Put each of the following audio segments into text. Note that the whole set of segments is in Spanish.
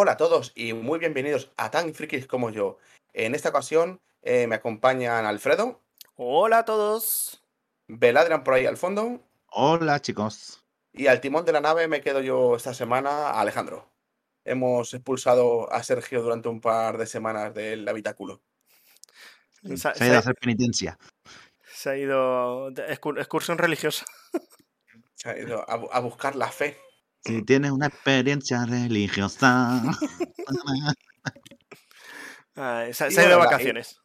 Hola a todos y muy bienvenidos a Tan Frikis como yo. En esta ocasión eh, me acompañan Alfredo, Hola a todos. Beladrian por ahí al fondo Hola chicos. y al timón de la nave me quedo yo esta semana, Alejandro. Hemos expulsado a Sergio durante un par de semanas del habitáculo. Se, Se ha ido a ha, hacer penitencia. se ha ido excursión religiosa. Se ha ido a buscar la fe. Si tienes una experiencia religiosa. Ah, se, ha ido de y- vacaciones.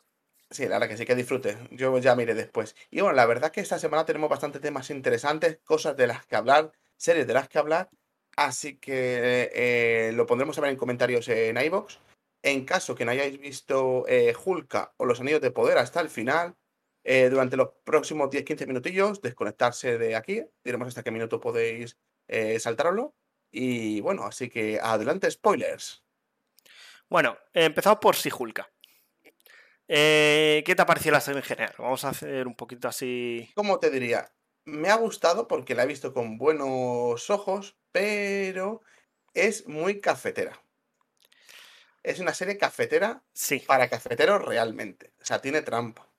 Sí, la verdad que sí que disfrute. Yo ya miré después. Y bueno, la verdad que esta semana tenemos bastantes temas interesantes, cosas de las que hablar, series de las que hablar. Así que eh, lo pondremos a ver en comentarios en iVoox. En caso que no hayáis visto eh, Hulka o los Anillos de Poder hasta el final, eh, durante los próximos 10-15 minutillos, desconectarse de aquí. Diremos hasta qué minuto podéis eh, saltarlo. Y bueno, así que adelante, spoilers. Bueno, empezamos por Sijulka. Eh, ¿Qué te ha parecido la serie en general? Vamos a hacer un poquito así. ¿Cómo te diría? Me ha gustado porque la he visto con buenos ojos, pero es muy cafetera. Es una serie cafetera Sí. para cafeteros realmente. O sea, tiene trampa.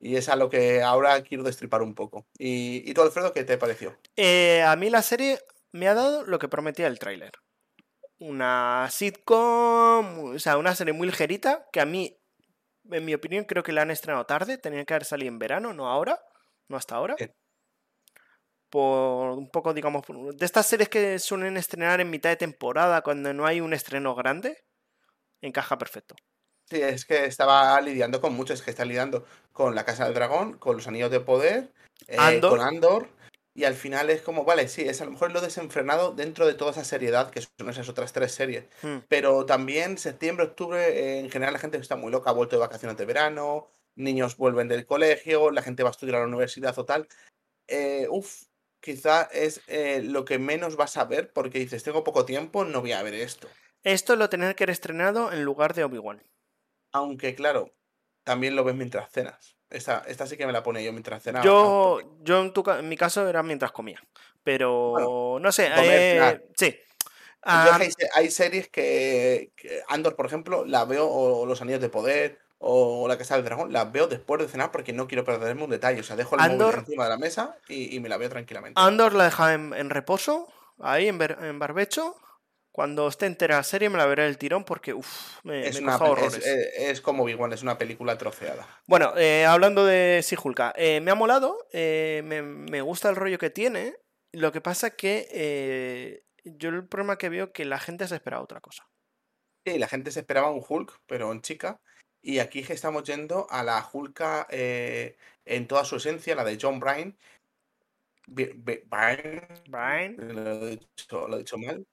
Y es a lo que ahora quiero destripar un poco. ¿Y, y tú, Alfredo, qué te pareció? Eh, a mí la serie me ha dado lo que prometía el tráiler. Una sitcom, o sea, una serie muy ligerita que a mí, en mi opinión, creo que la han estrenado tarde. Tenía que haber salido en verano, no ahora, no hasta ahora. Por un poco, digamos, de estas series que suelen estrenar en mitad de temporada cuando no hay un estreno grande, encaja perfecto. Sí, es que estaba lidiando con muchos, es que está lidiando con La Casa del Dragón, con los Anillos de Poder, eh, Andor. con Andor, y al final es como, vale, sí, es a lo mejor lo desenfrenado dentro de toda esa seriedad que son esas otras tres series. Hmm. Pero también septiembre, octubre, eh, en general la gente está muy loca, ha vuelto de vacaciones de verano, niños vuelven del colegio, la gente va a estudiar a la universidad o tal. Eh, uf, quizá es eh, lo que menos vas a ver porque dices, tengo poco tiempo, no voy a ver esto. Esto lo tener que haber estrenado en lugar de Obi-Wan. Aunque claro, también lo ves mientras cenas. Esta, esta sí que me la pone yo mientras cenaba. Yo, yo en, tu en mi caso era mientras comía. Pero Bueno, no sé, comer, eh, sí. Ah, hay, se- hay series que, que Andor, por ejemplo, la veo, o Los Anillos de Poder, o La Casa del Dragón, las veo después de cenar porque no quiero perderme un detalle. O sea, dejo el móvil Andor- encima de la mesa y, y me la veo tranquilamente. Andor la dejaba en, en reposo, ahí en barbecho. Cuando esté entera la serie me la veré el tirón porque uf, me, es, me una, es, horrores. es- es como Big One, es una película troceada. Bueno, eh, hablando de Sijulka, eh, me ha molado, eh, me, me gusta el rollo que tiene. Lo que pasa que eh, yo el problema que veo que la gente se espera otra cosa. Sí, la gente se esperaba un Hulk, pero en chica. Y aquí que estamos yendo a la Hulka eh, en toda su esencia, la de John Bryan. Lo he dicho, lo he dicho mal.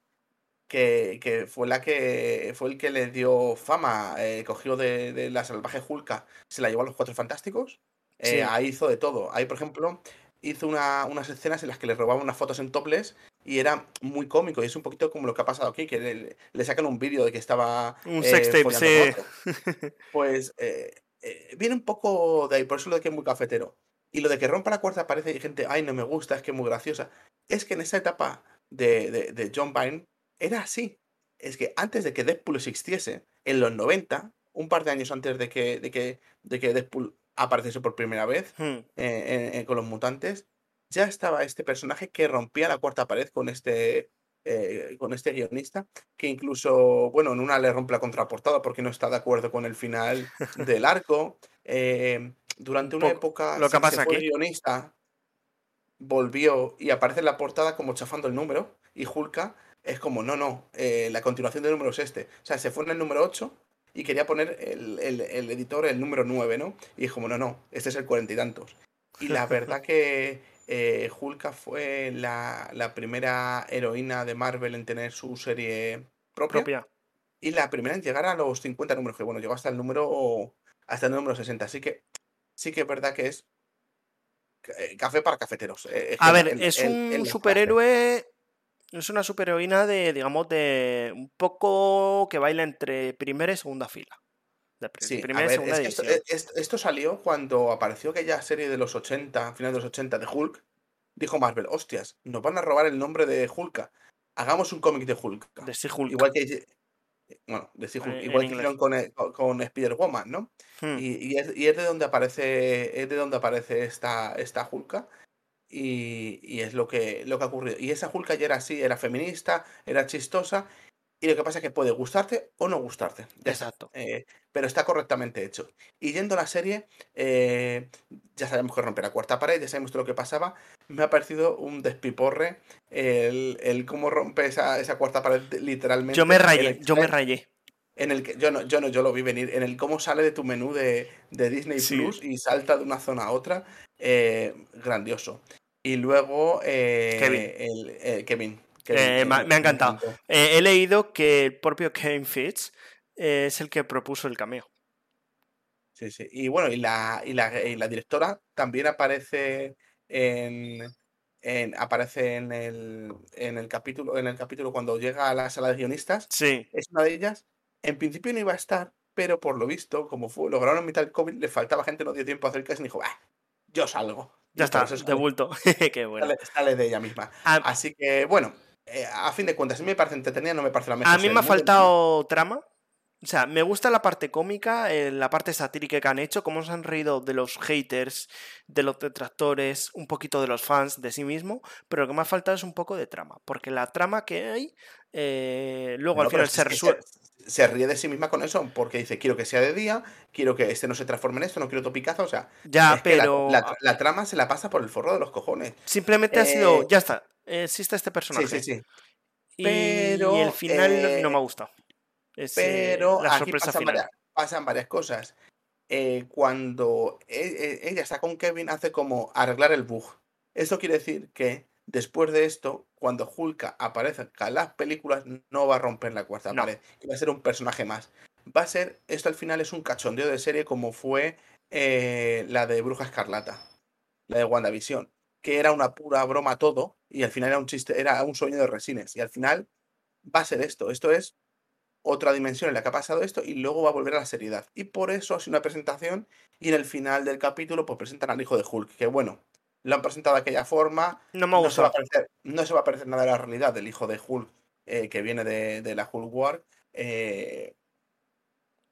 Que, que fue la que fue el que le dio fama, eh, cogió de, de la salvaje Hulka, se la llevó a los cuatro fantásticos. eh, Sí. ahí hizo de todo. Ahí, por ejemplo, hizo una- unas escenas en las que le robaban unas fotos en topless y era muy cómico. Y es un poquito como lo que ha pasado aquí, que le, le sacan un vídeo de que estaba un eh, sextape, sí. Pues eh, eh, viene un poco de ahí, por eso lo de que es muy cafetero. Y lo de que rompa la cuarta pared y gente, ay, no me gusta, es que es muy graciosa. Es que en esa etapa de, de, de John Byrne era así. Es que antes de que Deadpool existiese, en los 90, un par de años antes de que, de que, de que Deadpool apareciese por primera vez Hmm. eh, en- en- con los mutantes, ya estaba este personaje que rompía la cuarta pared con este, eh, con este guionista, que incluso, bueno, en una le rompe la contraportada porque no está de acuerdo con el final del arco. Eh, durante una época lo que pasa aquí. guionista, volvió y aparece en la portada como chafando el número y Hulka es como, no, no, eh, la continuación del número es este. O sea, se fue en el número 8 y quería poner el, el- el editor el número 9, ¿no? Y es como, no, no, este es el cuarenta y tantos. Y la verdad que eh, Hulka fue la, la primera heroína de Marvel en tener su serie propia, propia. y la primera en llegar a los 50 números, que bueno, llegó hasta el número hasta el número 60. Así que sí que es verdad que es eh, café para cafeteros. eh, A ver, el- es un superhéroe. Es una superheroína de, digamos, de un poco que baila entre primera y segunda fila. De Sí, a primera y segunda es que esto, salió cuando apareció aquella serie de los 80, final de los 80 de Hulk. Dijo Marvel, hostias, nos van a robar el nombre de Hulka. Hagamos un cómic de Hulk. De She-Hulk. Igual que, Bueno, de She-Hulk, Eh, en igual que hicieron con, eh, con- Spider-Woman, ¿no? Hmm. Y, y es, y es de donde aparece, es de donde aparece esta, esta Hulka. Y, y es lo que, lo que ha ocurrido. Y esa Hulka ya era así, era feminista, era chistosa. Y lo que pasa es que puede gustarte o no gustarte. Exacto. Eh, pero está correctamente hecho. Y yendo a la serie, eh, ya sabemos que rompe la cuarta pared, ya sabemos todo lo que pasaba. Me ha parecido un despiporre el, el cómo rompe esa, esa cuarta pared literalmente. Yo me rayé, yo me rayé. en el que yo no, yo no, yo lo vi venir, en el cómo sale de tu menú de, de Disney Sí. Plus y salta de una zona a otra, eh, grandioso. Y luego eh, Kevin. el- eh, Kevin. Eh, que me ha- encantado. Eh, he leído que el propio Kevin Fitz es el que propuso el cameo. Sí, sí. Y bueno, y la, y la, y la directora también aparece en, en- aparece en el, en el capítulo, en el capítulo cuando llega a la sala de guionistas. Sí, Es una de ellas. En principio no iba a estar, pero por lo visto, como fue, lo grabaron en mitad del COVID, le faltaba gente, no dio tiempo a hacer caso y dijo, "Ah, yo salgo. Ya está, de bulto. Qué bueno. sale, sale de ella misma. A, Así que, bueno, eh, a fin de cuentas, a mí me parece entretenida, no me parece la mejor. a mí serie me ha faltado trama. O sea, me gusta la parte cómica, eh, la parte satírica que han hecho, cómo se han reído de los haters, de los detractores, un poquito de los fans de sí mismo, pero lo que me ha faltado es un poco de trama, porque la trama que hay, eh, luego al final se resuelve. Se ríe de sí misma con eso, porque dice, quiero que sea de día, quiero que este no se transforme en esto, no quiero topicazo, o sea, Ya, la- pero la, tra- la trama se la pasa por el forro de los cojones. simplemente ha sido, Eh, ya está, existe este Sí, personaje. sí, sí. Y Pero, el final no- no eh, me ha gustado. Es, eh, Pero la aquí pasan final. varias, pasan varias cosas. Eh, cuando e- e- ella está con Kevin, hace como arreglar el bug. Eso quiere decir que después de esto, cuando Hulka aparezca en las películas, no va a romper la cuarta No. pared. Y va a ser un personaje más. Va a ser, esto al final es un cachondeo de serie como fue eh, la de Bruja Escarlata, la de WandaVision, que era una pura broma todo y al final era un chiste, era un sueño de resines. Y al final va a ser esto. Esto es otra dimensión en la que ha pasado esto y luego va a volver a la seriedad. Y por eso ha sido una presentación y en el final del capítulo pues presentan al hijo de Hulk, que bueno, lo han presentado de aquella forma, No me ha no se, va a parecer, no se va a parecer nada de la realidad del hijo de Hulk eh, que viene de, de la Hulk War. eh,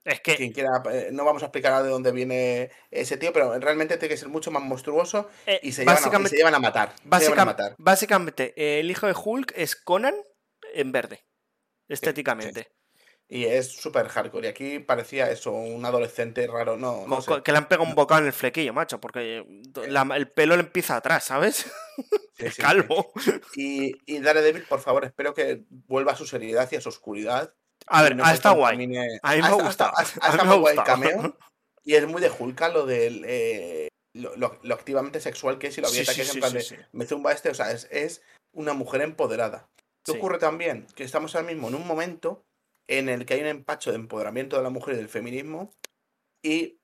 Es que quien quiera, eh, no vamos a explicar de dónde viene ese tío, pero realmente tiene que ser mucho más monstruoso y se llevan, a, y se básicamente, llevan a matar. a básicamente, eh, el hijo de Hulk es Conan en verde, estéticamente. Y es súper hardcore. Y aquí parecía eso, un adolescente raro. No, sé. que le han pegado un bocado en el flequillo, macho, porque la- el pelo le empieza atrás, ¿sabes? Sí, Es sí, sí. calvo. Y, y Daredevil, por favor, espero que vuelva a su seriedad y a su oscuridad. A ver, no ha estado guay. A mí me ha ha estado guay el cameo. Y es muy de Hulka lo del. eh, lo, lo- lo activamente sexual que es y lo abierta que es en plan de. Me zumba este, o sea, es, es una mujer empoderada. ¿Qué ocurre también? Que estamos ahora mismo en un momento en el que hay un empacho de empoderamiento de la mujer y del feminismo y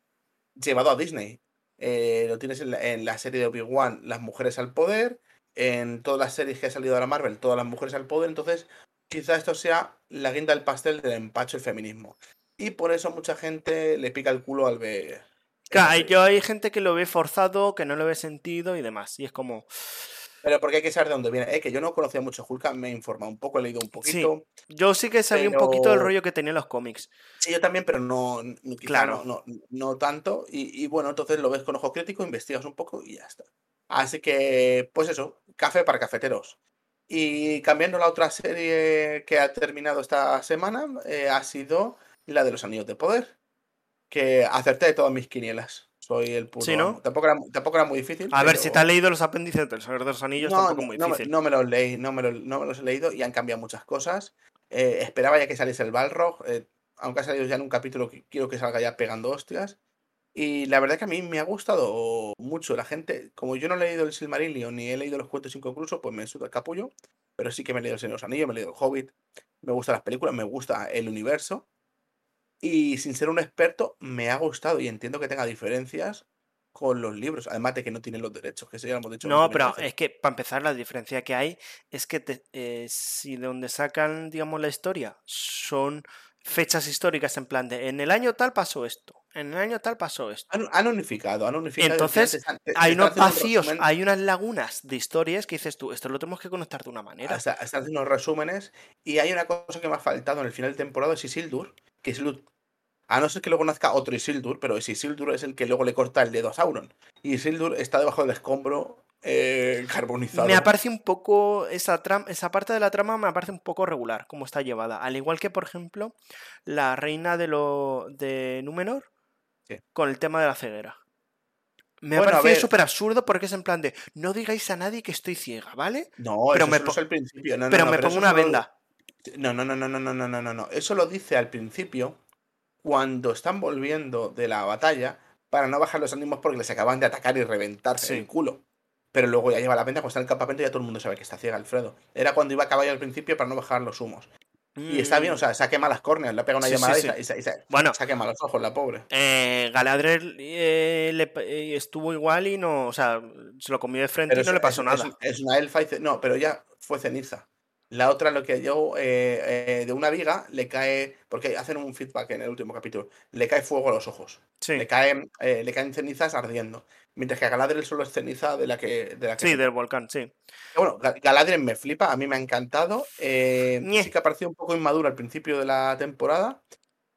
llevado a Disney. Eh, lo tienes en la, en la serie de Obi-Wan, las mujeres al poder, en todas las series que ha salido de la Marvel, todas las mujeres al poder, entonces quizá esto sea la guinda del pastel del empacho del feminismo. Y por eso mucha gente le pica el culo al ver... Claro, yo hay gente que lo ve forzado, que no lo ve sentido y demás. Y es como. Pero porque hay que saber de dónde viene. Eh, que yo no conocía mucho Hulk, me he informado un poco, he leído un poquito. Yo sí que sabía un poquito del rollo que tenían los cómics. Sí, yo también, pero no, Claro. no, no, no tanto. Y, y bueno, entonces lo ves con ojo crítico, investigas un poco y ya está. Así que, pues eso, café para cafeteros. Y cambiando la otra serie que ha terminado esta semana, eh, ha sido la de los Anillos de Poder. Que acerté de todas mis quinielas. Soy el puro. Sí, ¿no? Tampoco, era, tampoco era muy difícil. A ver, si te has leído los apéndices del Señor de los Anillos, no, tampoco es muy no me- difícil. no me los leí, no me, lo- no me los he leído y han cambiado muchas cosas. Eh, esperaba ya que saliese el Balrog, eh, aunque ha salido ya en un capítulo que quiero que salga ya pegando hostias. Y la verdad que a mí me ha gustado mucho. La gente, como yo no he leído el Silmarillion ni he leído los cuentos inconclusos, pues me suda el capullo. Pero sí que me he leído el Señor de los Anillos, me he leído el Hobbit, me gustan las películas, me gusta el universo. Y sin ser un experto, me ha gustado y entiendo que tenga diferencias con los libros. Además de que no tienen los derechos, que eso ya lo hemos dicho. No, 20.000 pero veces. es que para empezar la diferencia que hay es que te- eh, si de donde sacan, digamos, la historia son fechas históricas en plan de en el año tal pasó esto, en el año tal pasó esto. Han, han unificado, han unificado. Entonces, están- Hay unos un vacíos, hay unas lagunas de historias que dices tú, esto lo tenemos que conectar de una manera. Está, están haciendo unos resúmenes. Y hay una cosa que me ha faltado en el final de temporada: es Isildur. Que Isildur. A no ser que luego nazca otro Isildur, pero ese Isildur es el que luego le corta el dedo a Sauron. Y Isildur está debajo del escombro eh, carbonizado. Me aparece un poco esa esa parte de la trama me parece un poco regular, como está llevada. Al igual que, por ejemplo, la reina de lo de Númenor Sí. con el tema de la ceguera. Me Bueno, ha parecido súper absurdo porque es en plan de no digáis a nadie que estoy ciega, ¿vale? No, pero eso me solo es al principio. No, no, pero no, me pongo una venda. No, no, no, no, no, no, no, no, no, no. Eso lo dice al principio cuando están volviendo de la batalla para no bajar los ánimos porque les acaban de atacar y reventarse Sí. el culo. Pero luego ya lleva la venda, cuando está en el campamento ya todo el mundo sabe que está ciega Alfredo. Era cuando iba a caballo al principio para no bajar los humos. Y está bien, o sea, se ha quemado las córneas, le ha pegado una. Sí, llamada y sí. se- y se, y se- Bueno. se ha quemado los ojos, la pobre. Eh, Galadriel eh, le- eh, estuvo igual y no, o sea, se lo comió de frente Pero y no es- le pasó es- nada. Es, es una elfa y No, pero ya fue ceniza. La otra, lo que yo, eh, eh, de una viga, le cae, porque hacen un feedback en el último capítulo, le cae fuego a los ojos. Sí, Le, caen, eh, le caen cenizas ardiendo. Mientras que a Galadriel solo es ceniza de la que... De la que sí, se- del volcán, sí. Bueno, Ga- Galadriel me flipa, a mí me ha encantado. sí que ha parecido un poco inmadura al principio de la temporada,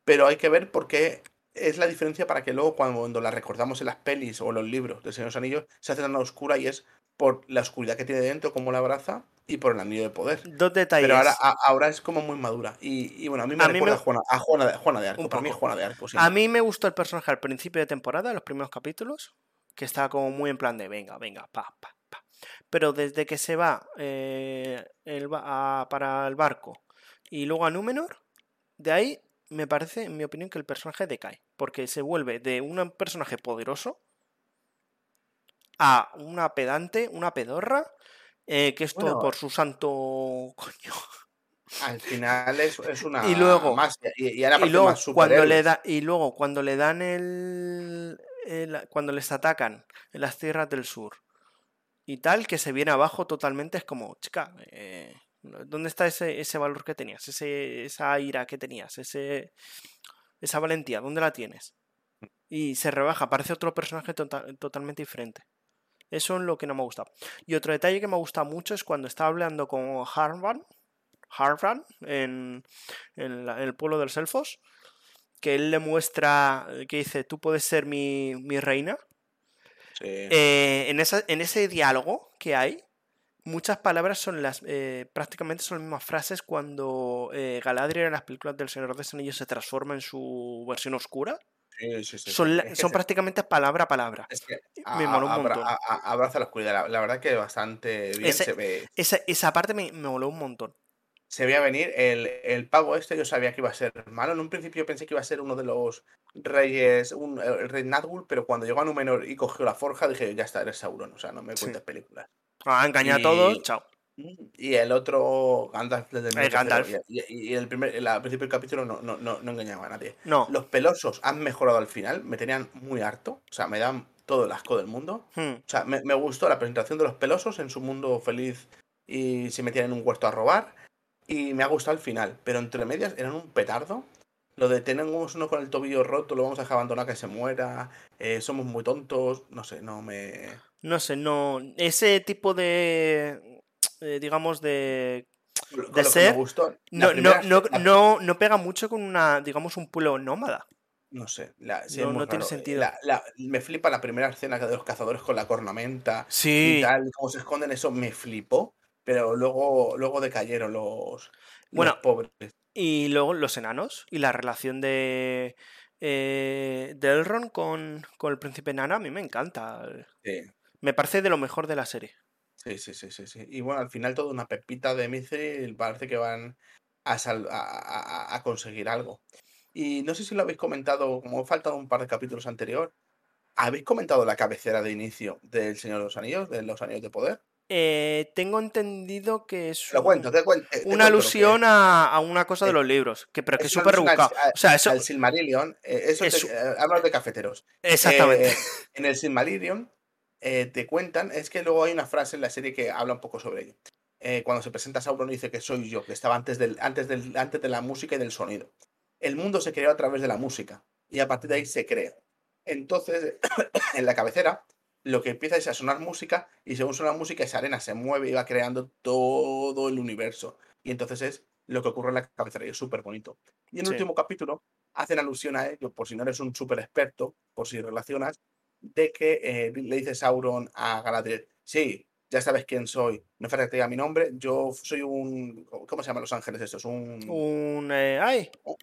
pero hay que ver por qué es la diferencia para que luego cuando la recordamos en las pelis o en los libros de Señor de los Anillos se hace tan oscura y es por la oscuridad que tiene dentro, como la abraza, y por el anillo de poder. Dos detalles. Pero ahora, a- ahora es como muy madura. Y, y bueno, a mí me A mí recuerda me- a, Juana, a Juana de, Juana de Arco. Para mí. Juana de Arco. sí. A mí me gustó el personaje al principio de temporada, los primeros capítulos, que estaba como muy en plan de venga, venga, pa, pa, pa. Pero desde que se va eh, el para el barco y luego a Númenor, de ahí me parece, en mi opinión, que el personaje decae. Porque se vuelve de un personaje poderoso a una pedante, una pedorra, eh, que esto Bueno. por su santo coño. Al final es, es una Y luego- más. Y, luego, más cuando le da, y luego cuando le dan el, el- cuando les atacan en las tierras del sur y tal, que se viene abajo totalmente, es como, chica, eh, ¿dónde está ese, ese valor que tenías? Ese, esa ira que tenías, ese, esa valentía, ¿dónde la tienes? Y se rebaja, parece otro personaje tota- totalmente diferente. Eso es lo que no me ha gustado. Y otro detalle que me gusta mucho es cuando está hablando con Harvan, Harvan en, en la- en el pueblo de los elfos, que él le muestra, que dice, tú puedes ser mi, mi reina. Sí. Eh, en, esa- en ese diálogo que hay, muchas palabras son las, eh, prácticamente son las mismas frases cuando eh, Galadriel en las películas del Señor de los Anillos se transforma en su versión oscura. Sí, sí, sí, son la- son prácticamente palabra a palabra. es que me a- moló un abra- montón. a- abraza la oscuridad. La, la verdad que bastante bien Ese- se ve. Esa, esa parte me, me moló un montón. Se veía venir el, el pavo este, yo sabía que iba a ser malo. En un principio pensé que iba a ser uno de los reyes, un, el rey Nazgûl, pero cuando llegó a Númenor y cogió la forja, dije, ya está, eres Sauron, o sea, no me cuentes películas. Ah, engaña a todos, chao. Y el otro, Gandalf desde el, El cero, Gandalf. Y, y- y el primer, el- al principio del capítulo no, no, no, no engañaba a nadie. No. Los pelosos han mejorado al final, me tenían muy harto, o sea, me dan todo el asco del mundo. Hmm. O sea, me, me gustó la presentación de los pelosos en su mundo feliz y se metían en un huerto a robar. Y me ha gustado el final, pero entre medias eran un petardo. Lo de tenemos uno con el tobillo roto, lo vamos a dejar abandonado que se muera, eh, somos muy tontos, no sé, no me... No sé, no. Ese tipo de. Eh, digamos, de. Con ser, gustó, No, no, primera no, no, no pega mucho con una, digamos, un pueblo nómada. No sé, la- sí, No- tiene sentido. La- la- me flipa la primera escena de los cazadores con la cornamenta y Sí. tal, cómo se esconden, eso me flipó, pero luego, luego decayeron los, los Bueno, pobres. Y luego los enanos y la relación de. Eh, de Elrond con, con el príncipe enano a mí me encanta. Sí, Me parece de lo mejor de la serie. Sí, sí, sí, sí, sí. Y bueno, al final toda una pepita de Mithril parece que van a, sal- a, a- a conseguir algo. Y no sé si lo habéis comentado, como ha faltado un par de capítulos anterior, ¿habéis comentado la cabecera de inicio del Señor de los Anillos, de los Anillos de Poder? Eh, tengo entendido que es Te lo cuento, te cuento. te una cuento alusión a, a una cosa de Eh, los libros, que, pero que es súper rebuscado. O sea, eso. al Silmarillion, eh, eso es te- eh, hablas de cafeteros. Exactamente. Eh, en el Silmarillion eh, te cuentan, es que luego hay una frase en la serie que habla un poco sobre ello. Eh, cuando se presenta Sauron dice que soy yo, que estaba antes del, antes del, antes de la música y del sonido. el mundo se creó a través de la música y a partir de ahí se crea. Entonces, en la cabecera, lo que empieza es a sonar música y según suena música, esa arena se mueve y va creando todo el universo. Y entonces es lo que ocurre en la cabecera y es súper bonito. Y en el Sí. último capítulo hacen alusión a ello, por si no eres un súper experto, por si relacionas, de que eh, le dice Sauron a Galadriel, sí, ya sabes quién soy, no falta que te diga mi nombre, yo soy un... ¿Cómo se llaman los ángeles estos? Un... Un. eh, ¡Ay! Oh.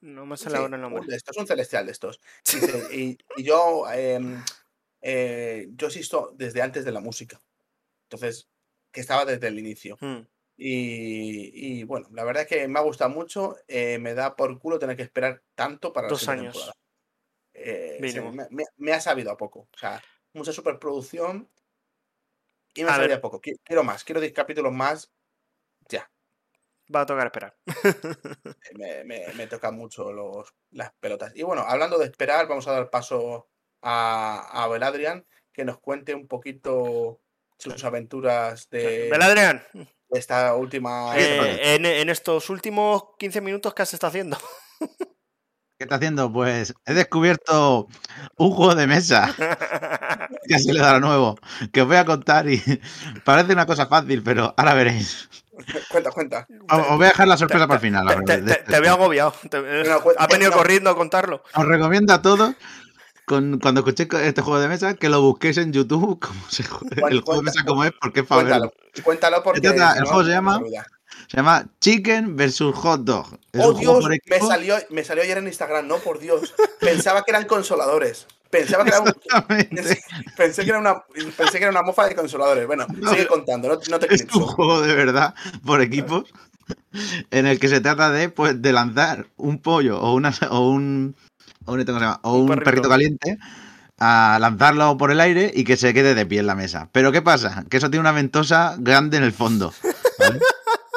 No me sale Sí, ahora el un nombre. de estos, un celestial de estos. Dice, y, y yo, em, eh, yo existo desde antes de la música. Entonces, que estaba desde el inicio. Hmm. Y, y, bueno, la verdad es que me ha gustado mucho. eh, me da por culo tener que esperar tanto para Dos años. temporada. Eh, me, ha sabido a poco. O sea, mucha superproducción y me A ha sabido a poco. Qui- Quiero más, quiero 10 capítulos más. Ya, Va a tocar esperar. me, me, me tocan mucho los, las pelotas. Y bueno, hablando de esperar, vamos a dar paso a, a Beladrian, que nos cuente un poquito sus aventuras de, de esta última... Eh, eh, en estos últimos 15 minutos, ¿qué has estado haciendo? ¿Qué está haciendo? Pues he descubierto un juego de mesa que se le da nuevo, que os voy a contar y parece una cosa fácil, pero ahora veréis. cuenta, cuenta. Os voy a dejar la sorpresa para el final. la Te, te- te- este te juego. agobiado. Te- cu- ha venido no. corriendo a contarlo. Os recomiendo a todos, con, cuando escuchéis este juego de mesa, que lo busquéis en YouTube, como se el juego de mesa como es, porque es para Cuéntalo, cuéntalo porque... El no, juego se llama-. Se llama Chicken vs Hot Dog. Es ¡Oh, Dios! Me salió, me salió ayer en Instagram, no, por Dios. Pensaba que eran consoladores. Pensaba que era un- pensé, que era una, pensé que era una mofa de consoladores. Bueno, No, sigue contando, no, no te Es un juego de verdad por equipos en el que se trata de pues de lanzar un pollo o una o un o un, ¿cómo se llama? O Un un perrito. perrito. caliente a lanzarlo por el aire y que se quede de pie en la mesa. Pero ¿qué pasa? Que eso tiene una ventosa grande en el fondo. ¿vale?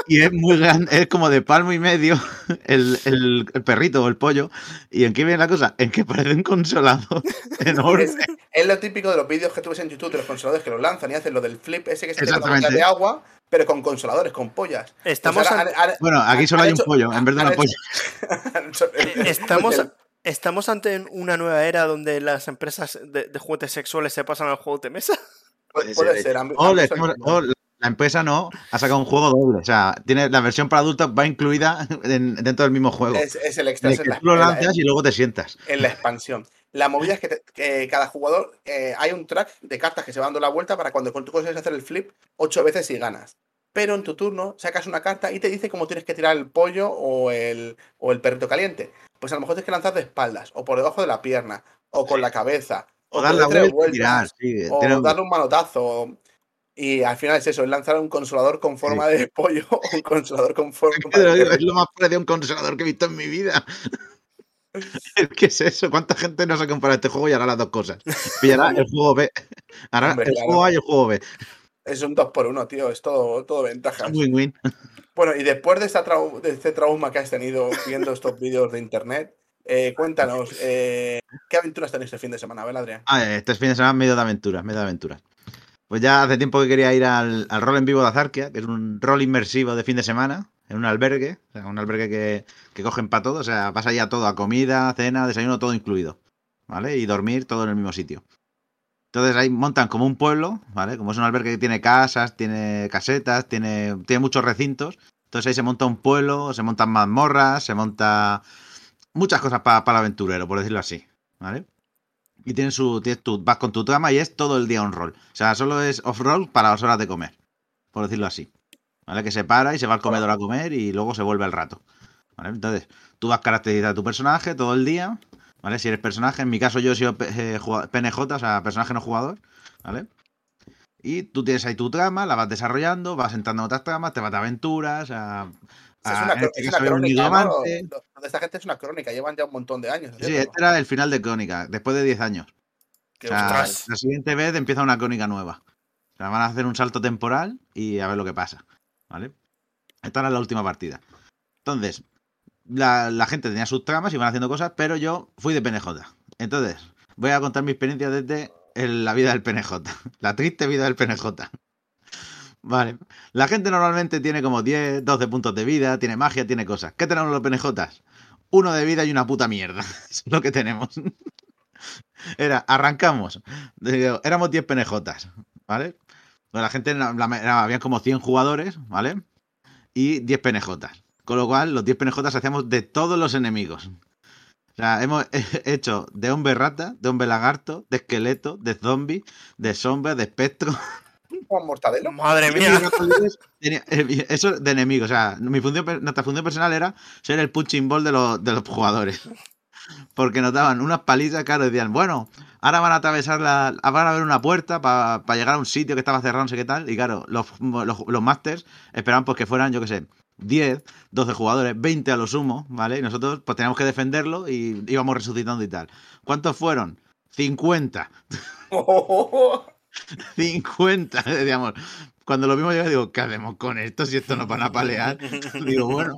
Y es muy grande, es como de palmo y medio el, el- el perrito o el pollo. ¿Y en qué viene la cosa? En que parece un consolador enorme. Es, es lo típico de los vídeos que tú ves en YouTube de los consoladores que los lanzan y hacen lo del flip ese que se hace con de agua, pero con consoladores, con pollas. Pues Estamos, han- han- Bueno, aquí solo hay un pollo en vez de han una hecho- polla. eh, estamos, estamos ante una nueva era donde las empresas de, de juguetes sexuales se pasan al juego de mesa. puede, puede ser. O el- o la empresa no ha sacado un juego doble. O sea, tiene la versión para adultos va incluida en- dentro del mismo juego. es, es el extra, es que tú lo en lanzas y luego te sientas. en la expansión. La movida es que, te- que cada jugador eh, hay un track de cartas que se va dando la vuelta para cuando tú consigues hacer el flip ocho veces y ganas. Pero en tu turno sacas una carta y te dice cómo tienes que tirar el pollo o el, o el perrito caliente. Pues a lo mejor tienes que lanzar de espaldas, o por debajo de la pierna, o con la cabeza, O o, dar la vuelta y tirar. sí, o darle un manotazo. Y al final es eso, es lanzar un consolador con forma de pollo o un consolador con forma de digo, es lo más parecido a un consolador que he visto en mi vida. ¿Qué es eso? ¿Cuánta gente no se compra este juego y hará las dos cosas? Pillará el juego B. Hará Hombre, el claro. juego A y el juego B. Es un 2 por 1 tío, es todo, todo un win-win. Bueno, y después de, esta trau- de este trauma que has tenido viendo estos vídeos de internet, eh, cuéntanos, eh, ¿qué aventuras tenéis este fin de semana? A ver, Adrián. Ah, este fin de semana medio de aventuras, medio de aventuras. Pues ya hace tiempo que quería ir al, al rol en vivo de Azarquia, que es un rol inmersivo de fin de semana, en un albergue, o sea, un albergue que, que cogen para todo, o sea, pasa ya todo, a comida, cena, desayuno, todo incluido, ¿vale? Y dormir todo en el mismo sitio. Entonces ahí montan como un pueblo, ¿vale? Como es un albergue que tiene casas, tiene casetas, tiene, tiene muchos recintos. Entonces ahí se monta un pueblo, se montan mazmorras, se monta muchas cosas para el aventurero, por decirlo así, ¿vale? Y tienes su, tienes tu, vas con tu trama y es todo el día on roll. O sea, solo es off-roll para las horas de comer, por decirlo así. ¿Vale? Que se para y se va al comedor a comer y luego se vuelve al rato. ¿Vale? Entonces, tú vas a caracterizar a tu personaje todo el día. ¿Vale? Si eres personaje, en mi caso yo he sido eh, PNJ, o sea, personaje no jugador. ¿Vale? Y tú tienes ahí tu trama, la vas desarrollando, vas entrando en otras tramas, te vas de aventuras, Es a- una, este es una era un crónica, ¿no? Lo- lo de esta gente es una crónica, llevan ya un montón de años. Sí, haciéndolo. este era el final de Crónica, después de 10 años. O sea, la siguiente vez empieza una crónica nueva. O sea, van a hacer un salto temporal y a ver lo que pasa. ¿Vale? Esta era la última partida. Entonces, la, la gente tenía sus tramas y van haciendo cosas, pero yo fui de PNJ. Entonces, voy a contar mi experiencia desde el- la vida del PNJ. La triste vida del PNJ. Vale. La gente normalmente tiene como 10, 12 puntos de vida, tiene magia, tiene cosas. ¿Qué tenemos los PNJs? Uno de vida y una puta mierda. Es lo que tenemos. Era, arrancamos. Éramos 10 PNJs, ¿vale? Pues la gente, la- la- era- había como 100 jugadores, ¿vale? Y 10 PNJs. Con lo cual, los 10 PNJs hacíamos de todos los enemigos. O sea, hemos hecho de hombre rata, de hombre lagarto, de esqueleto, de zombie, de sombra, de espectro. Juan Mortadelo. Madre mía. Eh, Eso de enemigo. O sea, mi función, nuestra función personal era ser el punching ball de los, de los jugadores. Porque nos daban unas palizas, claro, decían, bueno, ahora van a atravesar la. van a ver una puerta para llegar a un sitio que estaba cerrado, no sé qué tal. Y claro, los, los, los masters esperaban pues que fueran, yo qué sé, 10, 12 jugadores, 20 a lo sumo, ¿vale? Y nosotros pues teníamos que defenderlo y íbamos resucitando y tal. ¿Cuántos fueron? 50. 50, decíamos. Cuando lo vimos llegar, digo, ¿qué hacemos con esto si esto nos van a palear? Digo, bueno,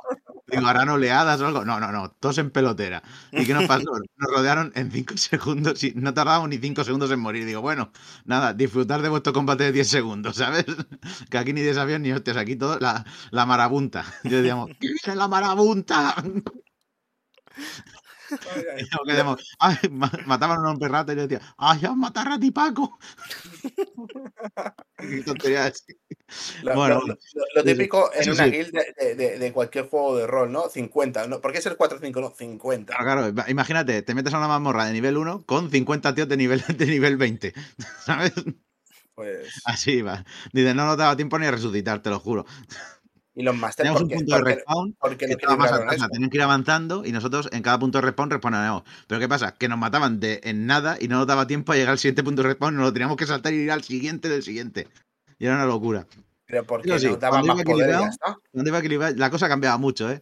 digo, harán oleadas o algo. No, no, no, todos en pelotera. ¿Y qué nos pasó? Nos rodearon en 5 segundos y no tardábamos ni 5 segundos en morir. Digo, bueno, nada, disfrutar de vuestro combate de 10 segundos, ¿sabes? Que aquí ni desafíos ni hostias, aquí todo la, la marabunta. Yo decíamos, ¡que viene la marabunta! "Ay, ma- mataban a un hombre rata y yo decía, ¡ay, ya matar a ti, Paco! Qué tontería así. Lo, Bueno, lo- lo- lo Sí, sí. típico en una sí. guild de, de- de- cualquier juego de rol, ¿no? 50. ¿no? ¿Por qué ser 4 o 5? No, 50. Claro, claro, ima- imagínate, te metes a una mazmorra de nivel 1 con 50 tíos de nivel, de nivel 20, ¿sabes? Pues. Así va. Dice, no nos daba tiempo ni a resucitar, te lo juro. Y los masters, Teníamos ¿por un punto de Porque, respawn porque que no estaba más equilibraron atrás, eso. tenían que ir avanzando y nosotros en cada punto de respawn respawnábamos. Pero ¿qué pasa? Que nos mataban de en nada y no nos daba tiempo a llegar al siguiente punto de respawn, nos lo teníamos que saltar y ir al siguiente del siguiente. Y era una locura. Pero porque sí, nos daban cuando más poder ya está. Iba la cosa cambiaba mucho, ¿eh?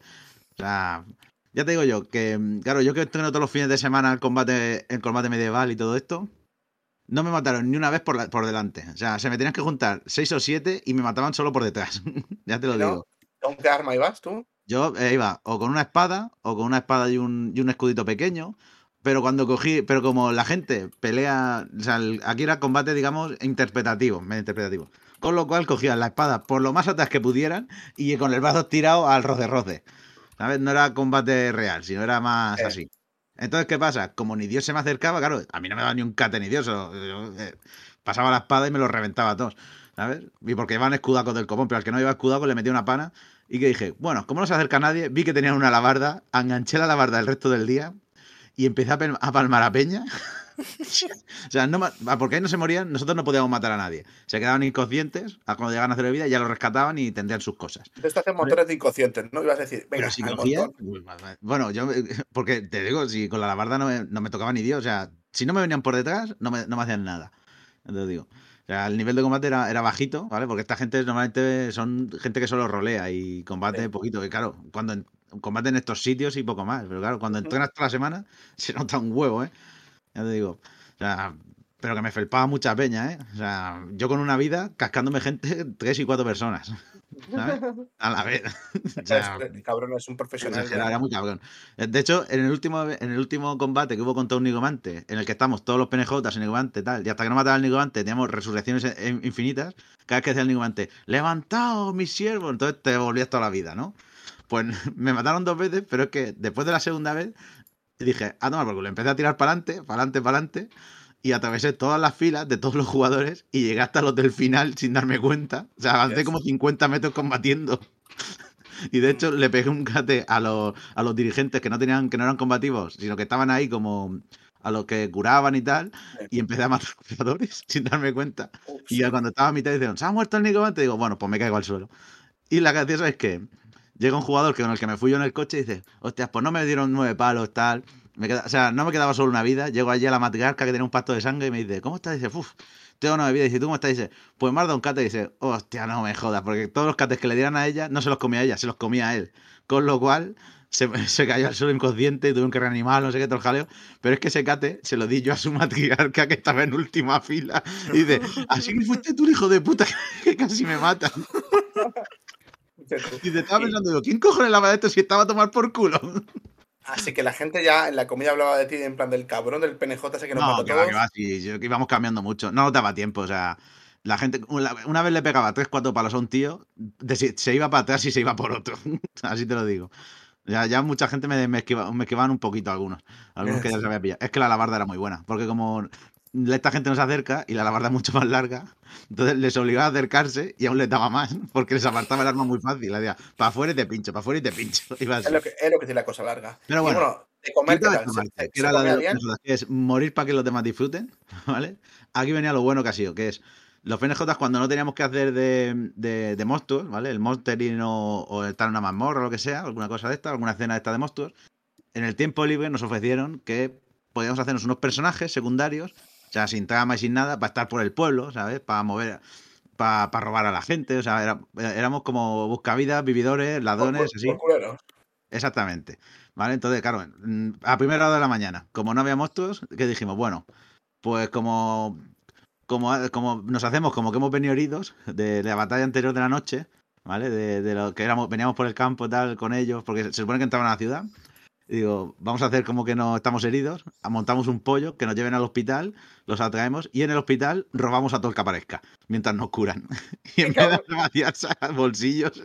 O sea, ya te digo yo, que claro, yo que estoy todos los fines de semana el combate, el combate medieval y todo esto, no me mataron ni una vez por, la- por delante. O sea, se me tenían que juntar seis o siete y me mataban solo por detrás. ya te lo ¿No? digo. ¿Con qué arma ibas tú? Yo eh, iba o con una espada, o con una espada y un, y un escudito pequeño. Pero cuando cogí, pero como la gente pelea, o sea, el- aquí era combate, digamos, interpretativo, medio interpretativo. Con lo cual cogían la espada por lo más atrás que pudieran y con el brazo tirado al roce roce. ¿Sabes? No era combate real, sino era más Eh. así. Entonces, ¿qué pasa? Como ni Dios se me acercaba, claro, a mí no me daba ni un cate ni Dios. eh, pasaba la espada y me lo reventaba a todos. ¿Sabes? Y porque iban escudacos del copón, pero al que no iba escudaco le metía una pana. Y que dije, bueno, como no se acerca nadie, vi que tenían una alabarda, enganché la alabarda el resto del día y empecé a, a palmar a peña. o sea, no, porque ahí no se morían, nosotros no podíamos matar a nadie. Se quedaban inconscientes, a cuando llegaban a hacer vida, ya lo rescataban y tendrían sus cosas. Te hacen motores de inconscientes, ¿no? Ibas a decir, venga, si cogían, bueno, yo, porque te digo, si con la alabarda no me, no me tocaba ni Dios, o sea, si no me venían por detrás, no me, no me hacían nada. Entonces digo, o sea, el nivel de combate era, era bajito, ¿vale? Porque esta gente normalmente son gente que solo rolea y combate Sí. poquito. Y claro, cuando en- combate en estos sitios y poco más. Pero claro, cuando entrenas toda la semana, se nota un huevo, ¿eh? Ya te digo. O sea, pero que me felpaba mucha peña, ¿eh? O sea, yo con una vida cascándome gente, tres y cuatro personas. ¿Sabes? A la vez. O sea, El cabrón es un profesional. Ya. era muy cabrón. Eh, De hecho, en el último, en el último combate que hubo contra un Nigomante, en el que estamos todos los PNJs, el Nigomante, tal, y hasta que no mataba al Nigomante teníamos resurrecciones eh, eh, infinitas, cada vez que decía el Nigomante, levantaos, mis siervos, entonces te volvías toda la vida, ¿no? Pues me mataron dos veces, pero es que después de la segunda vez dije, ah, toma, porque lo empecé a tirar para adelante, para adelante, para adelante, y atravesé todas las filas de todos los jugadores y llegué hasta los del final sin darme cuenta. O sea, avancé como 50 metros combatiendo. Y de hecho le pegué un cate a los, a los dirigentes que no tenían, que no eran combativos, sino que estaban ahí como a los que curaban y tal, y empecé a matar jugadores sin darme cuenta. Ups. Y ya cuando estaba a mitad dijeron, ¿se ha muerto el Nicomante? Digo, bueno, pues me caigo al suelo. Y la graciosa es que llega un jugador que con el que me fui yo en el coche y dice, hostias, pues no me dieron nueve palos, tal. Me queda- o sea, no me quedaba solo una vida. Llego allí a la matriarca que tenía un pacto de sangre y me dice, ¿cómo estás? dice, uff, tengo nueve vidas. Y dice, ¿tú cómo estás? dice, pues me ha un cate. Y dice, hostia, no me jodas, porque todos los cates que le dieran a ella no se los comía ella, se los comía a él. Con lo cual se, cayó al suelo inconsciente, tuvieron que reanimar, no sé qué, todo el jaleo. Pero es que ese cate se lo di yo a su matriarca que estaba en última fila. Y dice, así que fuiste tú, hijo de puta, que casi me mata. Y te estaba pensando, digo, ¿quién cojones la esto si estaba a tomar por culo? Así que la gente ya en la comida hablaba de ti en plan del cabrón del PNJ ese que nos No, mató que va, que va, sí, yo- que íbamos cambiando mucho. No nos daba tiempo, o sea, la gente, una, vez le pegaba 3-4 palos a un tío, de- se, se iba para atrás y se iba por otro. Así te lo digo. Ya, ya mucha gente me, me, esquiva- me esquivaban un poquito algunos. Algunos que ya se había pillado. Es que la alabarda era muy buena, porque como esta gente no se acerca y la alabarda es mucho más larga, entonces les obligaba a acercarse y aún les daba más, porque les apartaba el arma muy fácil. Le decía, para afuera y te pincho, para afuera y te pincho. Es lo que, es lo que tiene la cosa larga. Pero bueno, de comer, ¿qué Quitaba tal? esta ¿Se- parte, se- que se era la comía de bien? los PNJs, que es morir para que los demás disfruten, ¿vale? Aquí venía lo bueno que ha sido, que es los PNJs cuando no teníamos que hacer de, de, de monstruos, ¿vale? El monstering o, o estar en una mazmorra o lo que sea, alguna cosa de esta, alguna escena de esta de monstruos. En el tiempo libre nos ofrecieron que podíamos hacernos unos personajes secundarios, sea, sin trama y sin nada, para estar por el pueblo, ¿sabes? Para mover, para, para robar a la gente, o sea, era- éramos como buscavidas, vividores, ladrones, por- así. por. Exactamente. ¿Vale? Entonces, claro, mm, a primera hora de la mañana, como no había monstruos, ¿qué dijimos? Bueno, pues como, como, como nos hacemos como que hemos venido heridos de, de la batalla anterior de la noche, ¿vale? De, de lo que éramos, veníamos por el campo tal con ellos, porque se supone que entraban a la ciudad. Digo, vamos a hacer como que no estamos heridos, montamos un pollo, que nos lleven al hospital, los atraemos y en el hospital robamos a todo el que aparezca, mientras nos curan. Y en vez de vaciar bolsillos,